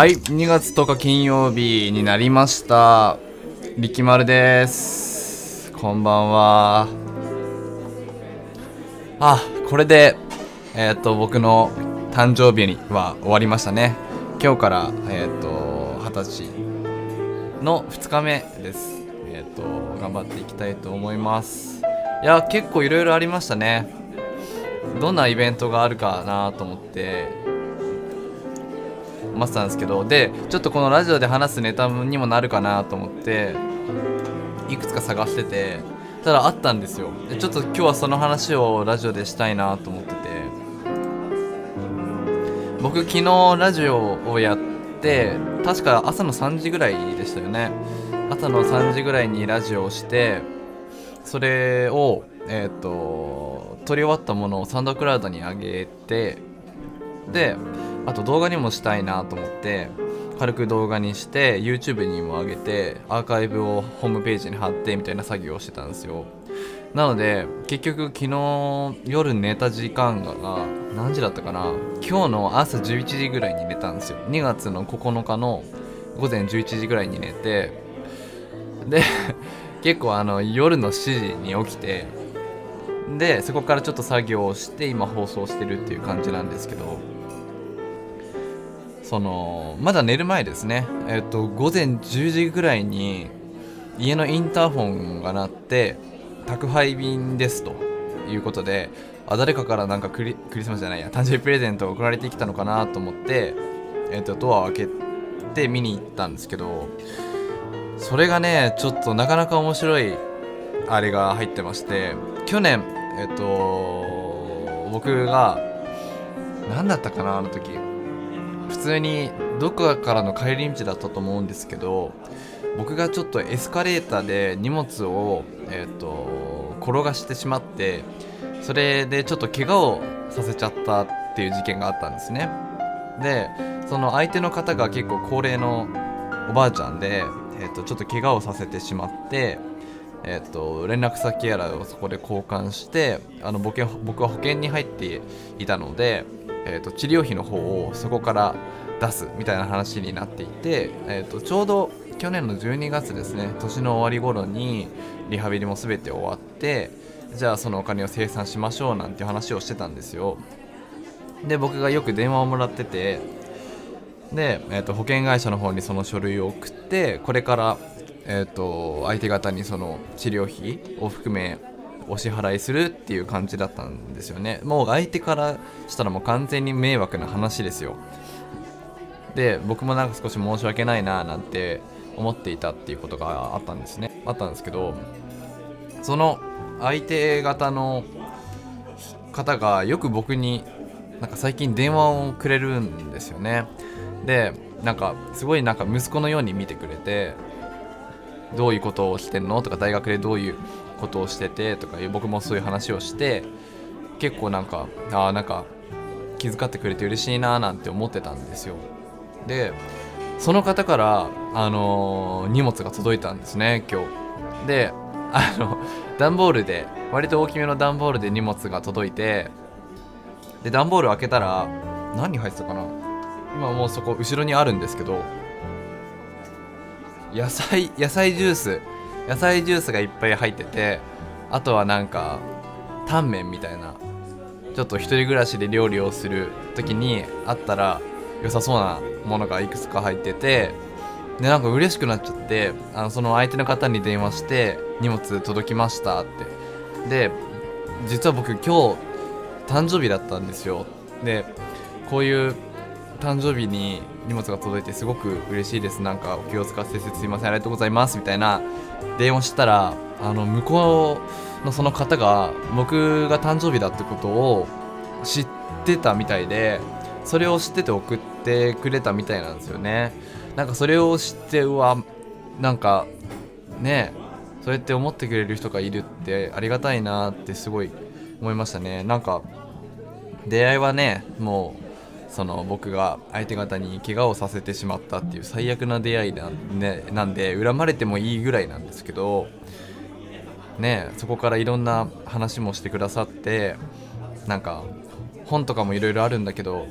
はい2月10日金曜日になりました。力丸です。こんばんは。あこれでえっ、と僕の誕生日には終わりましたね。今日からえっ、と二十歳の2日目です。えっ、と頑張っていきたいと思います。いや結構いろいろありましたね。どんなイベントがあるかなと思って。思ってたんですけどでちょっとこのラジオで話すネタにもなるかなと思っていくつか探しててただあったんですよ。でちょっと今日はその話をラジオでしたいなと思ってて。僕昨日ラジオをやって確か朝の3時ぐらいでしたよね。朝の3時ぐらいにラジオをしてそれをえっ、と撮り終わったものをサンドクラウドに上げてであと動画にもしたいなと思って軽く動画にして YouTube にも上げてアーカイブをホームページに貼ってみたいな作業をしてたんですよ。なので結局昨日夜寝た時間が何時だったかな。今日の朝11時ぐらいに寝たんですよ。2月の9日の午前11時ぐらいに寝てで 結構あの夜の7時に起きてでそこからちょっと作業をして今放送してるっていう感じなんですけど。そのまだ寝る前ですね。えっと午前10時ぐらいに家のインターホンが鳴って宅配便ですと。いうことであ誰かからなんかクリスマスじゃないや誕生日プレゼントが送られてきたのかなと思って、えっとドアを開けて見に行ったんですけどそれがねちょっとなかなか面白いあれが入ってまして去年えっと僕が何だったかなあの時。普通にどこかからの帰り道だったと思うんですけど僕がちょっとエスカレーターで荷物を、えー、と転がしてしまってそれでちょっと怪我をさせちゃったっていう事件があったんですね。でその相手の方が結構高齢のおばあちゃんで、えー、とちょっと怪我をさせてしまってえー、と連絡先やらをそこで交換してあの僕は僕は保険に入っていたので、えー、と治療費の方をそこから出すみたいな話になっていて、えー、とちょうど去年の12月ですね年の終わり頃にリハビリも全て終わってじゃあそのお金を生産しましょうなんて話をしてたんですよ。で僕がよく電話をもらっててで、えー、と保険会社の方にその書類を送ってこれからえー、と相手方にその治療費を含めお支払いするっていう感じだったんですよね。もう相手からしたらもう完全に迷惑な話ですよ。で僕もなんか少し申し訳ないななんて思っていたっていうことがあったんですね。あったんですけどその相手方の方がよく僕になんか最近電話をくれるんですよね。でなんかすごいなんか息子のように見てくれてどういうことをしてんのとか大学でどういうことをしててとか僕もそういう話をして結構なんかああなんか気遣ってくれて嬉しいななんて思ってたんですよ。でその方から、あのー荷物が届いたんですね今日。であの段ボールで割と大きめの段ボールで荷物が届いてで段ボール開けたら何入ってたかな？今もうそこ後ろにあるんですけど野菜野菜ジュース野菜ジュースがいっぱい入っててあとはなんかタンメンみたいなちょっと一人暮らしで料理をする時にあったら良さそうなものがいくつか入っててでなんか嬉しくなっちゃってあのその相手の方に電話して荷物届きましたって。で実は僕今日誕生日だったんですよ。でこういう誕生日に荷物が届いてすごく嬉しいです。なんかお気を使わせてすいません。ありがとうございます。みたいな電話したらあの向こうのその方が僕が誕生日だってことを知ってたみたいでそれを知ってて送ってくれたみたいなんですよね。なんかそれを知ってうわなんかねそうやって思ってくれる人がいるってありがたいなってすごい思いましたね。なんか出会いはねもうその僕が相手方に怪我をさせてしまったっていう最悪な出会いだ、ね、なんで恨まれてもいいぐらいなんですけどねそこからいろんな話もしてくださってなんか本とかもいろいろあるんだけど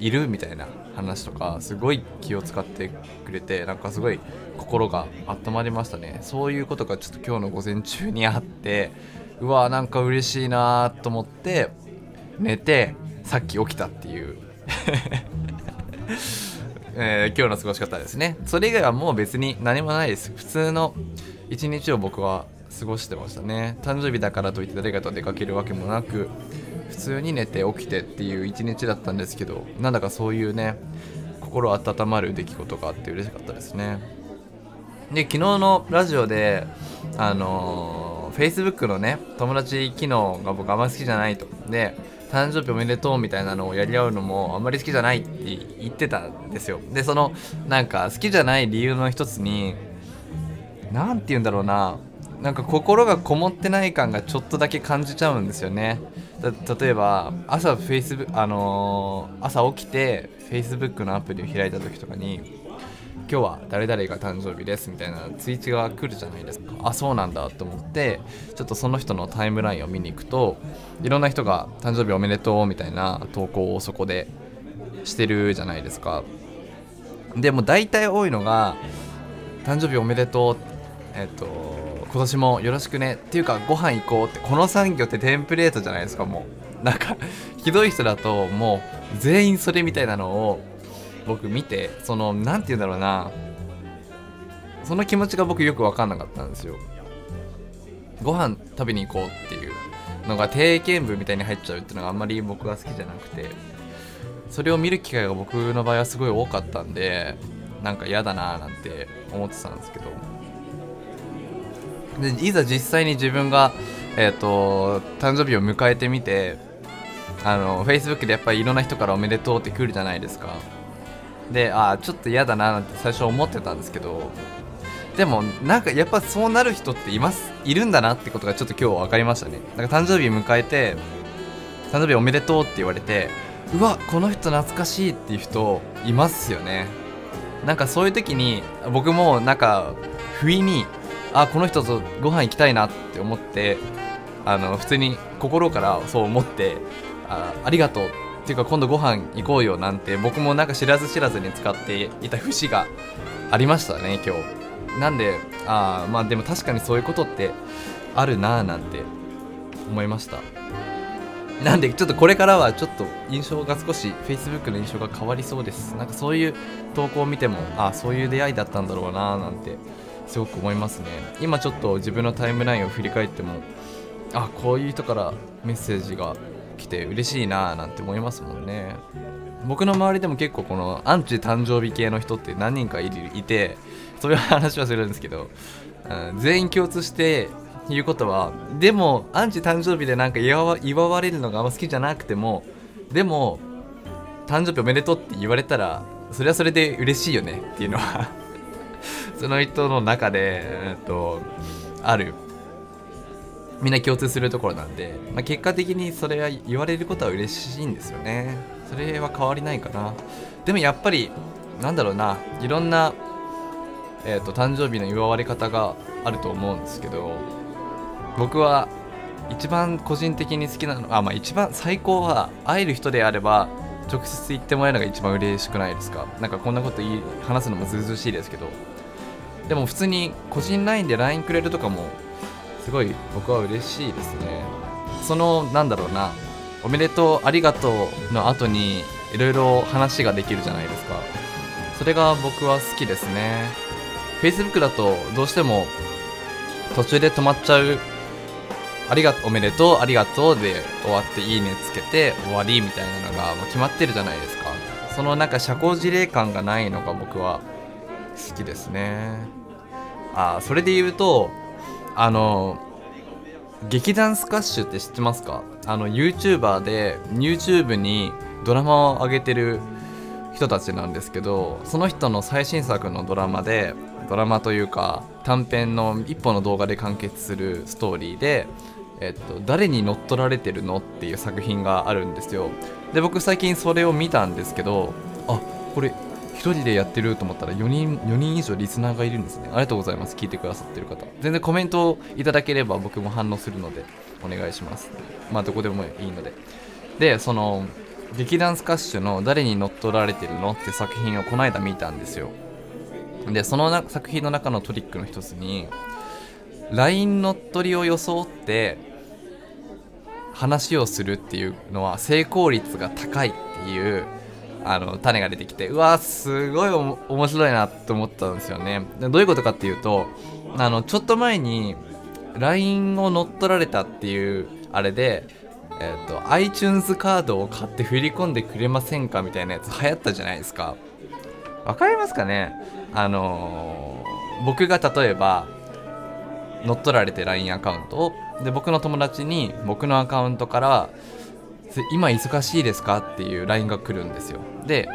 いるみたいな話とかすごい気を使ってくれてなんかすごい心が温まりましたね。そういうことがちょっと今日の午前中にあってうわなんか嬉しいなと思って寝てさっき起きたっていう えー、今日の過ごし方ですね。それ以外はもう別に何もないです。普通の一日を僕は過ごしてましたね。誕生日だからといって誰かと出かけるわけもなく普通に寝て起きてっていう一日だったんですけどなんだかそういうね心温まる出来事があって嬉しかったですね。で昨日のラジオであのー、Facebook のね友達機能が僕あんま好きじゃないと。で誕生日おめでとうみたいなのをやり合うのもあんまり好きじゃないって言ってたんですよ。でそのなんか好きじゃない理由の一つに何て言うんだろうな。なんか心がこもってない感がちょっとだけ感じちゃうんですよね。例えば朝フェイスブあのー、朝起きて Facebook のアプリを開いた時とかに今日は誰々が誕生日ですみたいなツイートが来るじゃないですか。あそうなんだと思ってちょっとその人のタイムラインを見に行くといろんな人が誕生日おめでとうみたいな投稿をそこでしてるじゃないですか。でも大体多いのが誕生日おめでとうえっと今年もよろしくねっていうかご飯行こうってこの産業ってテンプレートじゃないですかもう。なんかひどい人だともう全員それみたいなのを僕見てその何て言うんだろうな。その気持ちが僕よく分かんなかったんですよ。ご飯食べに行こうっていうのが定型文みたいに入っちゃうっていうのがあんまり僕は好きじゃなくて。それを見る機会が僕の場合はすごい多かったんでなんか嫌だなーなんて思ってたんですけど。でいざ実際に自分が、えーと、誕生日を迎えてみてあの Facebook でやっぱりいろんな人からおめでとうって来るじゃないですか。でああちょっと嫌だななんて最初思ってたんですけどでもなんかやっぱそうなる人っていますいるんだなってことがちょっと今日分かりましたね。なんか誕生日迎えて誕生日おめでとうって言われてうわこの人懐かしいっていう人いますよね。なんかそういう時に僕もなんか不意にあこの人とご飯行きたいなって思ってあの普通に心からそう思ってあありがとうっていうか今度ご飯行こうよなんて僕もなんか知らず知らずに使っていた節がありましたね今日。なんであまあでも確かにそういうことってあるなーなんて思いました。なんでちょっとこれからはちょっと印象が少し Facebook の印象が変わりそうです。なんかそういう投稿を見てもあそういう出会いだったんだろうなーなんてすごく思いますね。今ちょっと自分のタイムラインを振り返ってもあこういう人からメッセージが来て嬉しいなーなんて思いますもんね。僕の周りでも結構このアンチ誕生日系の人って何人かいてそういう話はするんですけど、うん、全員共通して言うことはでもアンチ誕生日でなんか祝われるのがあんま好きじゃなくてもでも誕生日おめでとうって言われたらそれはそれで嬉しいよねっていうのは その人の中で、えっと、ある。みんな共通するところなんで、まあ、結果的にそれは言われることは嬉しいんですよね。それは変わりないかな。でもやっぱりなんだろうないろんな、えーと、誕生日の祝われ方があると思うんですけど僕は一番個人的に好きなのあまあ一番最高は会える人であれば直接言ってもらえるのが一番嬉しくないですか。なんかこんなこと言い話すのもずうずうしいですけど。でも普通に個人 LINE で LINE くれるとかもすごい僕は嬉しいですね。そのなんだろうなおめでとうありがとうの後にいろいろ話ができるじゃないですか。それが僕は好きですね。Facebook だとどうしても途中で止まっちゃう。ありがとうおめでとうありがとうで終わっていいねつけて終わりみたいなのがもう決まってるじゃないですか。そのなんか社交辞令感がないのが僕は好きですね。ああそれで言うとあの劇団スカッシュって知ってますか？あの YouTuber で YouTube にドラマを上げてる人たちなんですけどその人の最新作のドラマでドラマというか短編の一本の動画で完結するストーリーでえっと、誰に乗っ取られてるのっていう作品があるんですよ。で僕最近それを見たんですけどあこれ1人でやってると思ったら4人 ,4 人以上リスナーがいるんですね。ありがとうございます。聞いてくださってる方。全然コメントをいただければ僕も反応するのでお願いします。まあどこでもいいので。でその劇団スカッシュの「誰に乗っ取られてるの?」って作品をこの間見たんですよ。でその作品の中のトリックの一つに LINE 乗っ取りを装って話をするっていうのは成功率が高いっていうあの種が出てきてうわすごい面白いなと思ったんですよね。でどういうことかっていうとあのちょっと前に LINE を乗っ取られたっていうあれでえっ、ー、と iTunes カードを買って振り込んでくれませんかみたいなやつ流行ったじゃないですか。わかりますかね？あのー、僕が例えば乗っ取られて LINE アカウントをで僕の友達に僕のアカウントから今忙しいですか？っていう LINE が来るんですよ。で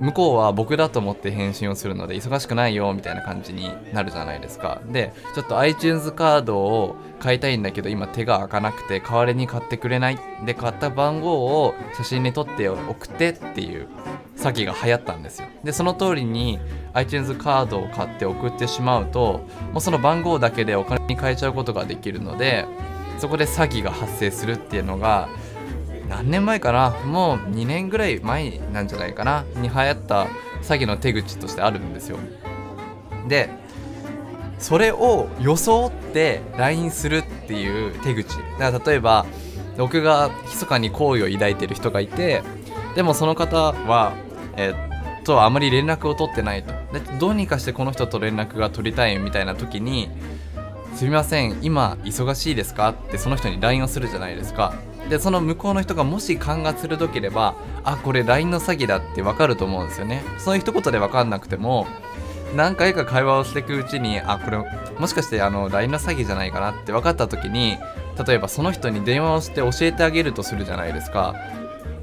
向こうは僕だと思って返信をするので忙しくないよみたいな感じになるじゃないですか。でちょっと iTunes カードを買いたいんだけど今手が開かなくて代わりに買ってくれない？で買った番号を写真に撮って送ってっていう詐欺が流行ったんですよ。でその通りに iTunes カードを買って送ってしまうともうその番号だけでお金に変えちゃうことができるのでそこで詐欺が発生するっていうのが何年前かな？もう2年ぐらい前なんじゃないかな？に流行った詐欺の手口としてあるんですよ。でそれを装って LINE するっていう手口。だから例えば僕が密かに好意を抱いてる人がいてでもその方はえっとあまり連絡を取ってないと。でどうにかしてこの人と連絡が取りたいみたいな時にすみません今忙しいですか？ってその人に LINE をするじゃないですか。でその向こうの人がもし勘が鋭ければあこれ LINE の詐欺だって分かると思うんですよね。そういう一言で分かんなくても何回か会話をしていくうちにあこれもしかしてあの LINE の詐欺じゃないかなって分かった時に例えばその人に電話をして教えてあげるとするじゃないですか。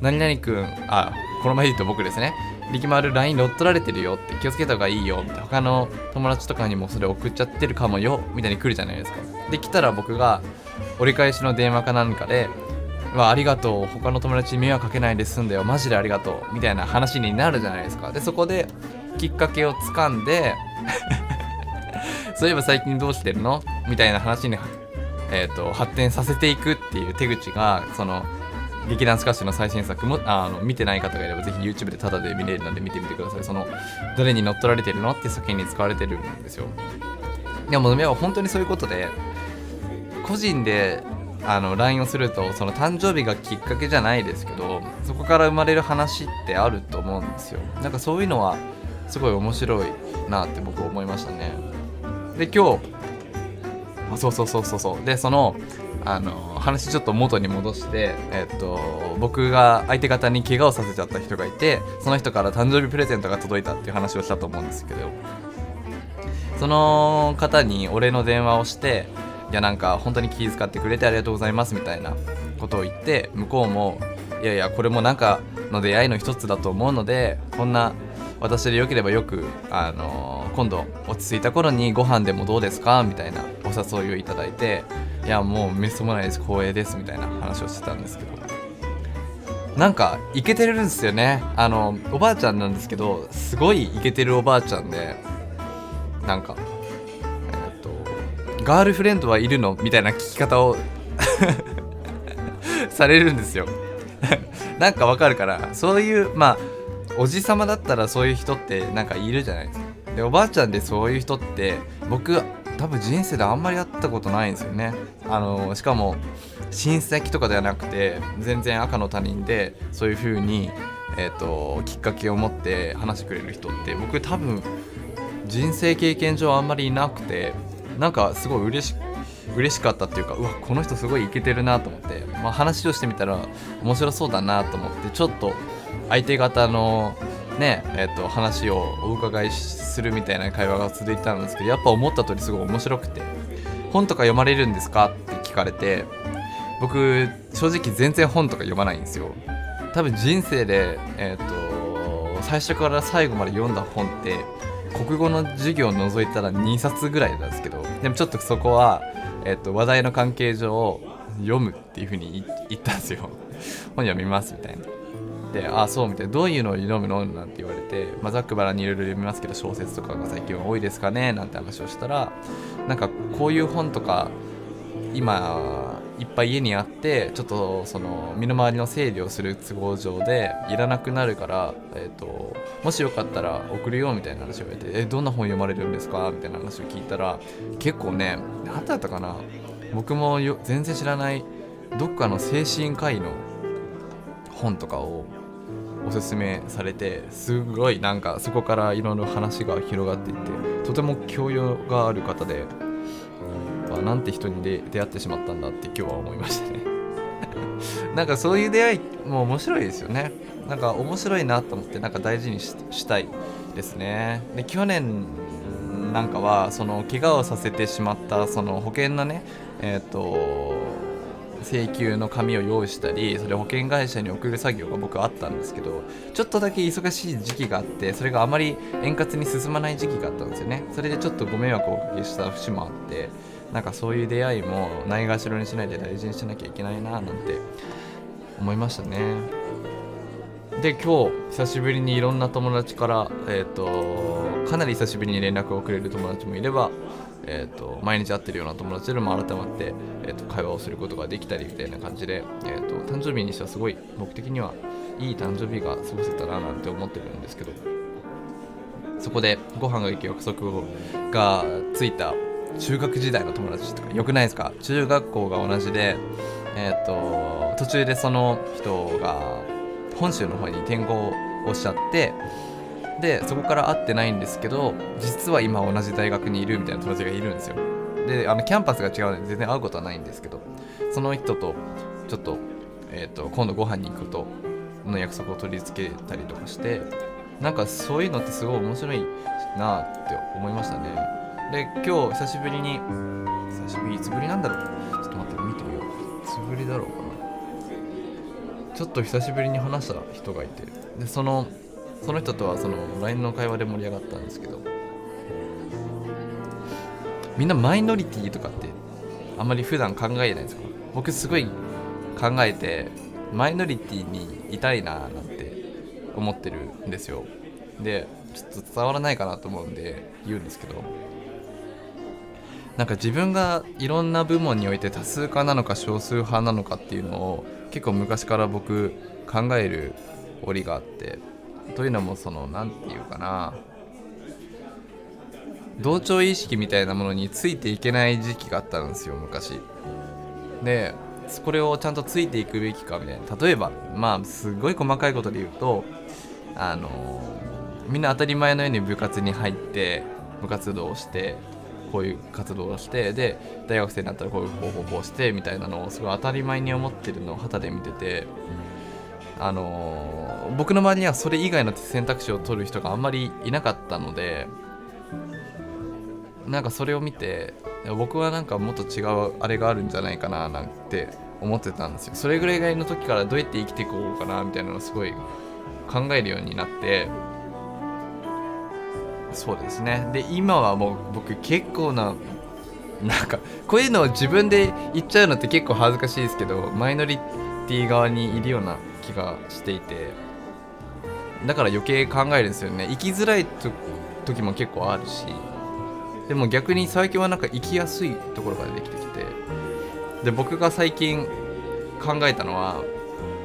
何々くんあこの前言うと僕ですね。力丸 LINE 乗っ取られてるよって気をつけた方がいいよって他の友達とかにもそれ送っちゃってるかもよみたいに来るじゃないですか。で来たら僕が折り返しの電話かなんかでわありがとう。他の友達に迷惑かけないで済んだよ。マジでありがとうみたいな話になるじゃないですか。でそこできっかけをつかんで そういえば最近どうしてるの？みたいな話に、えーと、発展させていくっていう手口がその劇団スカッシュの最新作もあの見てない方がいればぜひ YouTube でタダで見れるので見てみてください。その誰に乗っ取られてるの？って作品に使われてるんですよ。でも本当にそういうことで個人であの LINE をするとその誕生日がきっかけじゃないですけどそこから生まれる話ってあると思うんですよ。なんかそういうのはすごい面白いなって僕思いましたね。で今日あそうそうそうそうそう。でそのあの話ちょっと元に戻して、えっと、僕が相手方に怪我をさせちゃった人がいてその人から誕生日プレゼントが届いたっていう話をしたと思うんですけどその方に俺の電話をしていやなんか本当に気遣ってくれてありがとうございますみたいなことを言って向こうもいやいやこれもなんかの出会いの一つだと思うのでこんな私でよければよく、あのー、今度落ち着いた頃にご飯でもどうですかみたいなお誘いをいただいていやもうめっそもないです光栄ですみたいな話をしてたんですけど。なんかイケてるんですよね。あのおばあちゃんなんですけどすごいイケてるおばあちゃんでなんかガールフレンドはいるの？みたいな聞き方を されるんですよ。なんかわかるからそういうまあおじさまだったらそういう人ってなんかいるじゃないですか。でおばあちゃんでそういう人って僕多分人生であんまり会ったことないんですよね。あのしかも親戚とかではなくて全然赤の他人でそういう風にえーと、きっかけを持って話してくれる人って僕多分人生経験上あんまりいなくてなんかすごい嬉し嬉しかったっていうかうわこの人すごいイケてるなと思って、まあ、話をしてみたら面白そうだなと思ってちょっと相手方のねえー、と話をお伺いするみたいな会話が続いたんですけどやっぱ思った通りすごい面白くて本とか読まれるんですかって聞かれて僕正直全然本とか読まないんですよ。多分人生でえっ、ー、と最初から最後まで読んだ本って国語の授業を除いたら2冊ぐらいなんですけどでもちょっとそこは、えっと、話題の関係上読むっていうふうに言ったんですよ。本読みますみたいな。でああそうみたいな。どういうのを読むの？なんて言われて、まあ、ざっくばらにいろいろ読みますけど小説とかが最近多いですかね？なんて話をしたらなんかこういう本とか今いっぱい家にあってちょっとその身の回りの整理をする都合上でいらなくなるから、えーと、もしよかったら送るよみたいな話を言われて「えどんな本読まれるんですか?」みたいな話を聞いたら結構ね何だったかな？僕もよ全然知らないどっかの精神科医の本とかをおすすめされてすごいなんかそこからいろいろ話が広がっていってとても教養がある方でなんて人に出会ってしまったんだって今日は思いましたね。なんかそういう出会いも面白いですよね。なんか面白いなと思ってなんか大事にしたいですね。で去年なんかはその怪我をさせてしまったその保険のねえっ、ー、と請求の紙を用意したりそれ保険会社に送る作業が僕あったんですけどちょっとだけ忙しい時期があってそれがあまり円滑に進まない時期があったんですよね。それでちょっとご迷惑をおかけした節もあってなんかそういう出会いもないがしろにしないで大事にしなきゃいけないななんて思いましたね。で今日久しぶりにいろんな友達から、えーと、かなり久しぶりに連絡をくれる友達もいれば、えーと、毎日会ってるような友達でも改まって、えーと、会話をすることができたりみたいな感じで、えー、と誕生日にしてはすごい僕的にはいい誕生日が過ごせたななんて思ってるんですけどそこでご飯が行く約束がついた中学時代の友達とかよくないですか？中学校が同じでえっ、ー、と途中でその人が本州の方に転校をしちゃってでそこから会ってないんですけど実は今同じ大学にいるみたいな友達がいるんですよ。であのキャンパスが違うので全然会うことはないんですけどその人とちょっと,、えーと、今度ご飯に行くことの約束を取り付けたりとかしてなんかそういうのってすごい面白いなって思いましたね。で今日久しぶりに久しぶりいつぶりなんだろう？ちょっと待って見てみよう。いつぶりだろうかな。ちょっと久しぶりに話した人がいて。でそのその人とはその LINE の会話で盛り上がったんですけど。みんなマイノリティとかってあんまり普段考えないんですか？僕すごい考えてマイノリティにいたいななんて思ってるんですよ。でちょっと伝わらないかなと思うんで言うんですけど。なんか自分がいろんな部門において多数派なのか少数派なのかっていうのを結構昔から僕考える折があってというのもその何て言うかな同調意識みたいなものについていけない時期があったんですよ昔。でこれをちゃんとついていくべきかみたいな。例えばまあすごい細かいことで言うとあのみんな当たり前のように部活に入って部活動をしてこういう活動をしてで大学生になったらこういう方法をしてみたいなのをすごい当たり前に思ってるのを旗で見ててあの、僕の周りにはそれ以外の選択肢を取る人があんまりいなかったのでなんかそれを見て僕はなんかもっと違うあれがあるんじゃないかななんて思ってたんですよ。それぐらいの時からどうやって生きていこうかなみたいなのをすごい考えるようになってそうですね。で今はもう僕結構ななんかこういうのを自分で言っちゃうのって結構恥ずかしいですけどマイノリティ側にいるような気がしていてだから余計考えるんですよね。生きづらい時も結構あるし。でも逆に最近はなんか生きやすいところが出てきてきて。で僕が最近考えたのは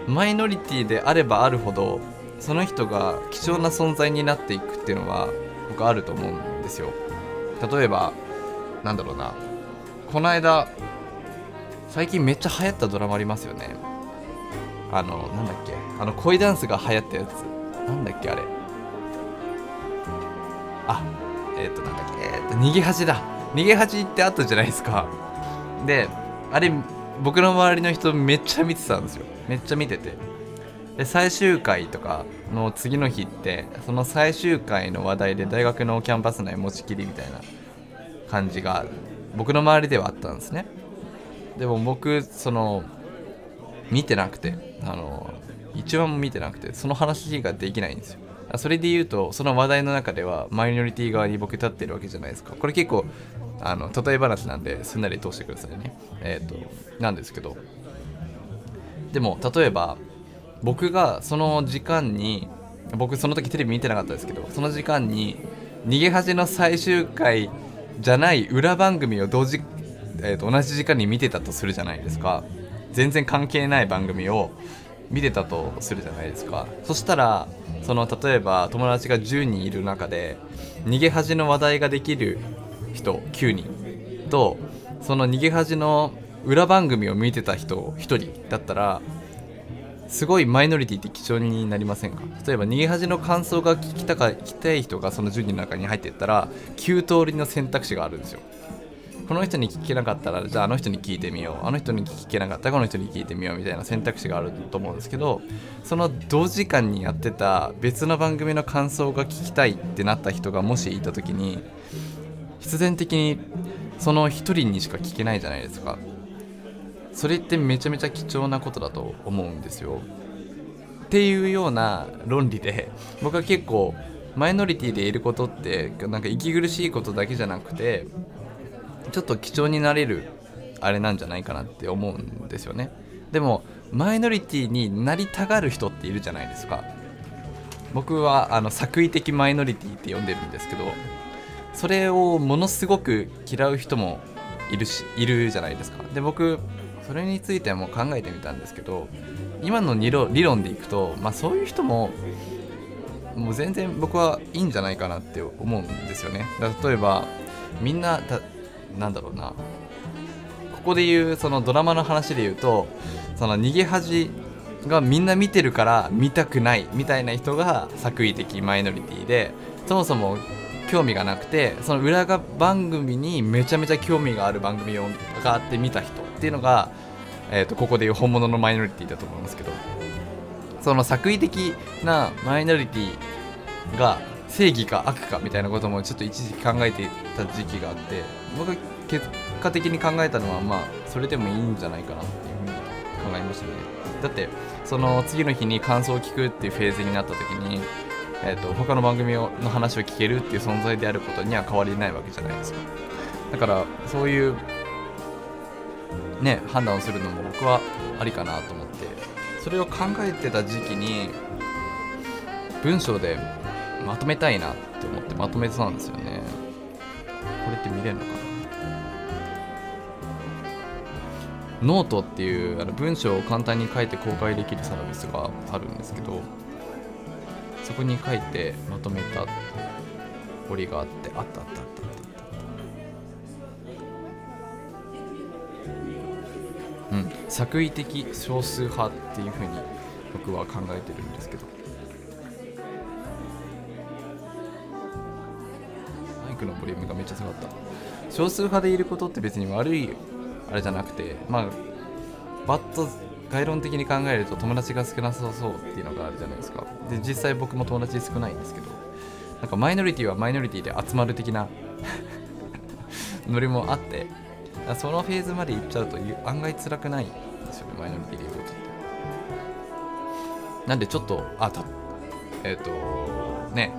マイノリティであればあるほどその人が貴重な存在になっていくっていうのは僕あると思うんですよ。例えばなんだろうな。この間最近めっちゃ流行ったドラマありますよね。あのなんだっけ。あの恋ダンスが流行ったやつ。なんだっけあれ。あえっ、ー、となんだっけ。えっ、ー、と逃げ恥だ。逃げ恥ってあったじゃないですか。であれ僕の周りの人めっちゃ見てたんですよ。めっちゃ見てて。で最終回とかの次の日ってその最終回の話題で大学のキャンパス内持ちきりみたいな感じが僕の周りではあったんですね。でも僕その見てなくてあの一番も見てなくてその話ができないんですよ。それで言うとその話題の中ではマイノリティ側に僕立ってるわけじゃないですか。これ結構あの例え話なんですんなり通してくださいね。えっ、ー、となんですけど。でも例えば僕がその時間に僕その時テレビ見てなかったですけどその時間に逃げ恥の最終回じゃない裏番組を同時えー、と同じ時間に見てたとするじゃないですか。全然関係ない番組を見てたとするじゃないですか。そしたらその例えば友達が10人いる中で逃げ恥の話題ができる人9人とその逃げ恥の裏番組を見てた人1人だったらすごいマイノリティって貴重になりませんか？例えば逃げ恥の感想が聞きたか聞きたい人がその10人の中に入っていったら9通りの選択肢があるんですよ。この人に聞けなかったらじゃああの人に聞いてみよう。あの人に聞けなかったらこの人に聞いてみようみたいな選択肢があると思うんですけどその同時間にやってた別の番組の感想が聞きたいってなった人がもしいた時に必然的にその1人にしか聞けないじゃないですか。それってめちゃめちゃ貴重なことだと思うんですよ。っていうような論理で 僕は結構マイノリティでいることってなんか息苦しいことだけじゃなくてちょっと貴重になれるあれなんじゃないかなって思うんですよね。でもマイノリティになりたがる人っているじゃないですか。僕はあの作為的マイノリティって呼んでるんですけどそれをものすごく嫌う人もいるしいるじゃないですか。で僕それについても考えてみたんですけど今の理論でいくと、まあ、そういう人ももう全然僕はいいんじゃないかなって思うんですよね。例えばみんななんだろうな。ここで言うそのドラマの話で言うとその逃げ恥がみんな見てるから見たくないみたいな人が作為的マイノリティでそもそも興味がなくてその裏が番組にめちゃめちゃ興味がある番組をがあって見た人。っていうのが、えー、とここでいう本物のマイノリティだと思いますけどその作為的なマイノリティが正義か悪かみたいなこともちょっと一時期考えてた時期があって僕が結果的に考えたのはまあそれでもいいんじゃないかなっていうふうに考えましたね。だってその次の日に感想を聞くっていうフェーズになった時に、えーと、他の番組の話を聞けるっていう存在であることには変わりないわけじゃないですか。だからそういうね判断をするのも僕はありかなと思ってそれを考えてた時期に文章でまとめたいなって思ってまとめてたんですよね。これって見れるのかな？ノートっていうあの文章を簡単に書いて公開できるサービスがあるんですけどそこに書いてまとめた折があってあったあった。うん。作為的少数派っていうふうに僕は考えてるんですけど。マイクのボリュームがめっちゃ下がった。少数派でいることって別に悪いあれじゃなくてまあバッと概論的に考えると友達が少なさそうっていうのがあるじゃないですか。で実際僕も友達少ないんですけど。なんかマイノリティはマイノリティで集まる的な ノリもあって。そのフェーズまで行っちゃうと案外辛くないんですよねマイノリティでいることって。なんでちょっとあたえっ、ー、とね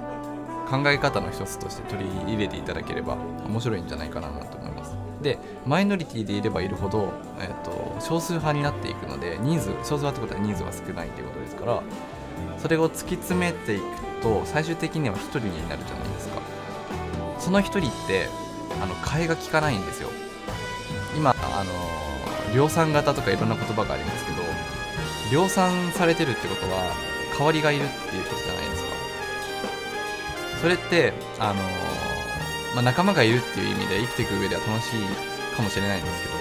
考え方の一つとして取り入れていただければ面白いんじゃないかなと思います。でマイノリティでいればいるほど、えーと、少数派になっていくので人数少数派ってことは人数は少ないということですからそれを突き詰めていくと最終的には1人になるじゃないですか。その1人ってあの替えが利かないんですよ。今あの量産型とかいろんな言葉がありますけど量産されてるってことは代わりがいるっていうことじゃないですか。それってあのまあ、仲間がいるっていう意味で生きていく上では楽しいかもしれないんですけど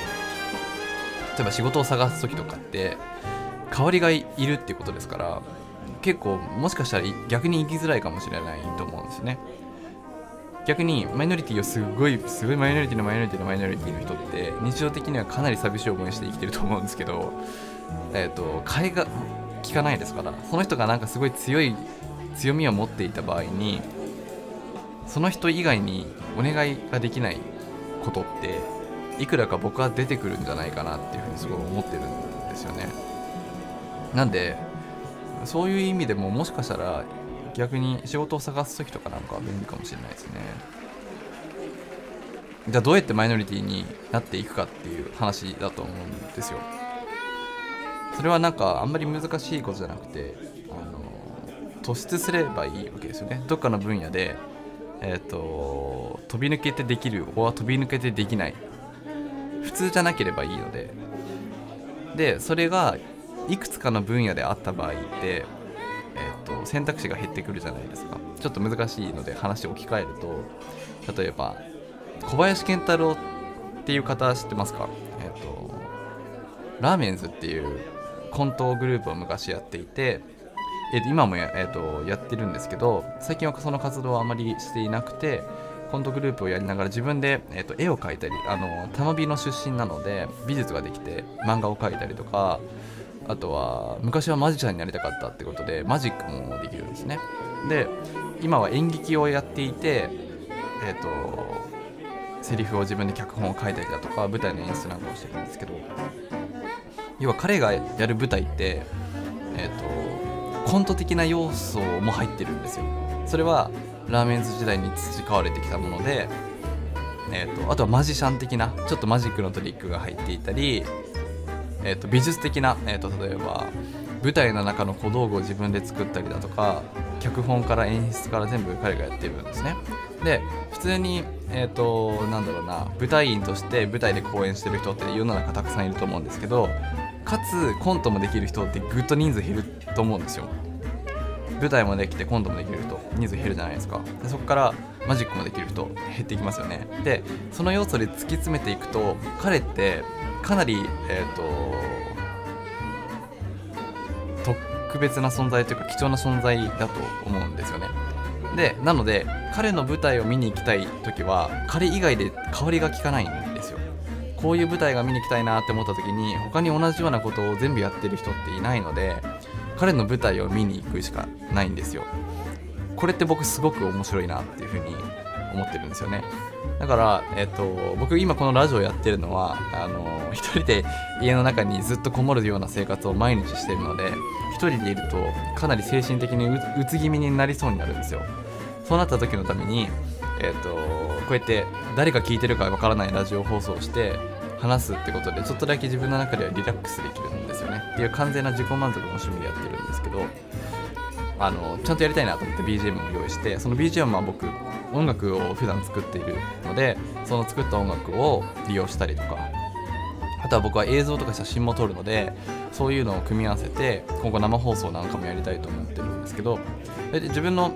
例えば仕事を探す時とかって代わりがいるっていうことですから結構もしかしたら逆に生きづらいかもしれないと思うんですね。逆にマイノリティをすごいすごいマイノリティのマイノリティのマイノリティの人って日常的にはかなり寂しい思いして生きてると思うんですけど えっ、ー、と替えが効かないですからその人がなんかすごい強い強みを持っていた場合にその人以外にお願いができないことっていくらか僕は出てくるんじゃないかなっていうふうにすごい思ってるんですよね。なんでそういう意味でももしかしたら逆に仕事を探す時とかなんかは便利かもしれないですね。じゃあどうやってマイノリティになっていくかっていう話だと思うんですよ。それはなんかあんまり難しいことじゃなくてあの突出すればいいわけですよね。どっかの分野でえーと、飛び抜けてできるこは飛び抜けてできない。普通じゃなければいいので。でそれがいくつかの分野であった場合って、と、選択肢が減ってくるじゃないですか。ちょっと難しいので話置き換えると例えば小林健太郎っていう方知ってますか？えっ、ー、とラーメンズっていうコントグループを昔やっていて、えー、と今もや,、えー、とやってるんですけど最近はその活動はあまりしていなくてコントグループをやりながら自分で、えー、と絵を描いたりあの玉美の出身なので美術ができて漫画を描いたりとかあとは昔はマジシャンになりたかったってことでマジックもできるんですね。で今は演劇をやっていてえっ、ー、とセリフを自分で脚本を書いたりだとか舞台の演出なんかをしてるんですけど要は彼がやる舞台ってえっ、ー、とコント的な要素も入ってるんですよ。それはラーメンズ時代に培われてきたものでえーと、あとはマジシャン的なちょっとマジックのトリックが入っていたりえーと、美術的な、えーと、例えば舞台の中の小道具を自分で作ったりだとか脚本から演出から全部彼がやっているんですね。で普通にえっ、ー、となんだろうな舞台員として舞台で公演してる人って世の中たくさんいると思うんですけどかつコントもできる人ってぐっと人数減ると思うんですよ。舞台もできてコントもできる人人数減るじゃないですか。でそこからマジックもできる人減っていきますよね。でその要素で突き詰めていくと彼ってかなり、えーと、特別な存在というか貴重な存在だと思うんですよね。でなので彼の舞台を見に行きたい時は彼以外で香りが効かないんですよ。こういう舞台が見に行きたいなって思った時に他に同じようなことを全部やってる人っていないので彼の舞台を見に行くしかないんですよ。これって僕すごく面白いなっていうふうに思ってるんですよね。だから、えっと、僕今このラジオやってるのはあの一人で家の中にずっとこもるような生活を毎日してるので一人でいるとかなり精神的にうつ気味になりそうになるんですよ。そうなった時のために、えっと、こうやって誰が聞いてるかわからないラジオ放送をして話すってことでちょっとだけ自分の中ではリラックスできるんですよね。っていう完全な自己満足の趣味でやってるんですけどあのちゃんとやりたいなと思って BGM を用意してその BGM は僕音楽を普段作っているのでその作った音楽を利用したりとかあとは僕は映像とか写真も撮るのでそういうのを組み合わせて今後生放送なんかもやりたいと思ってるんですけどで自分の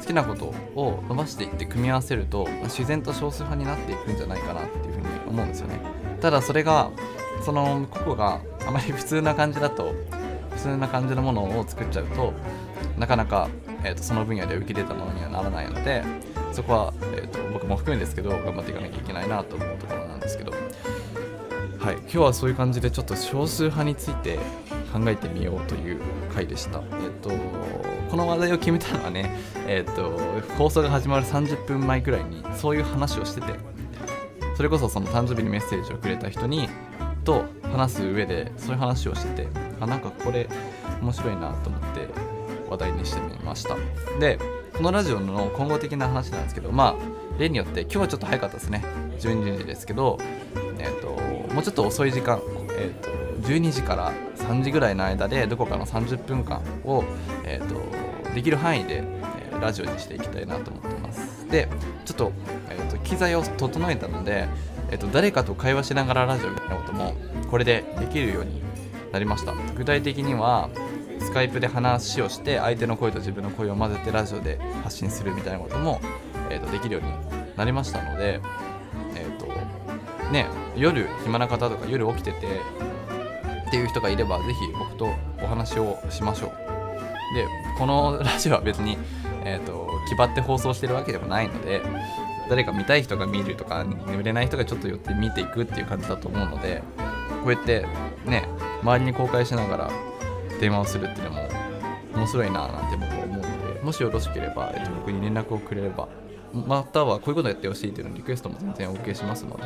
好きなことを伸ばしていって組み合わせると自然と少数派になっていくんじゃないかなっていうふうに思うんですよね。ただそれがその個々があまり普通な感じだと普通な感じのものを作っちゃうとなかなか、えーと、その分野で受け入れたものにはならないのでそこは、えーと、僕も含めですけど頑張っていかなきゃいけないなと思うところなんですけどはい今日はそういう感じでちょっと少数派について考えてみようという回でした。えっ、ー、とこの話題を決めたのはね、えっ、ー、と放送が始まる30分前くらいにそういう話をしててそれこそその誕生日にメッセージをくれた人にと話す上でそういう話をしててあなんかこれ面白いなと思って話題にしてみましたでこのラジオの今後的な話なんですけどまあ例によって今日はちょっと早かったですね。12時ですけどえ、ー、ともうちょっと遅い時間え、ー、と12時から3時ぐらいの間でどこかの30分間を、えーと、できる範囲で、えー、ラジオにしていきたいなと思ってます。でちょっと,、えーと、機材を整えたので、えーと誰かと会話しながらラジオみたいなこともこれでできるようになりました。具体的にはスカイプで話をして相手の声と自分の声を混ぜてラジオで発信するみたいなことも、えー、とできるようになりましたので、え、ー、とね、夜暇な方とか夜起きててっていう人がいればぜひ僕とお話をしましょう。でこのラジオは別に、えーと、気張って放送してるわけでもないので誰か見たい人が見るとか眠れない人がちょっと寄って見ていくっていう感じだと思うのでこうやってね周りに公開しながら電話をするっていうのも面白いななんて僕は思うのでもしよろしければ、えっと、僕に連絡をくれればまたはこういうことやってほしいっていうのリクエストも全然 OK しますので、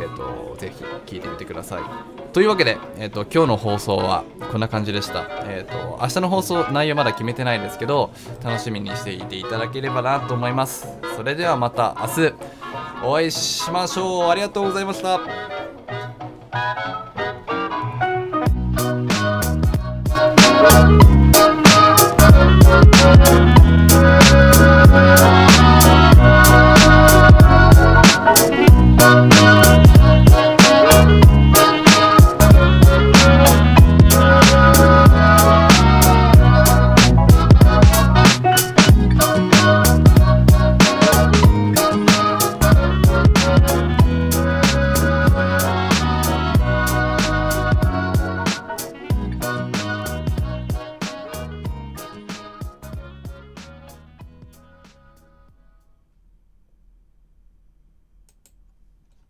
えっと、ぜひ聞いてみてください。というわけで、えっと、今日の放送はこんな感じでした。えっと、明日の放送内容まだ決めてないですけど、楽しみにしていていただければなと思います。それではまた明日お会いしましょう。ありがとうございました。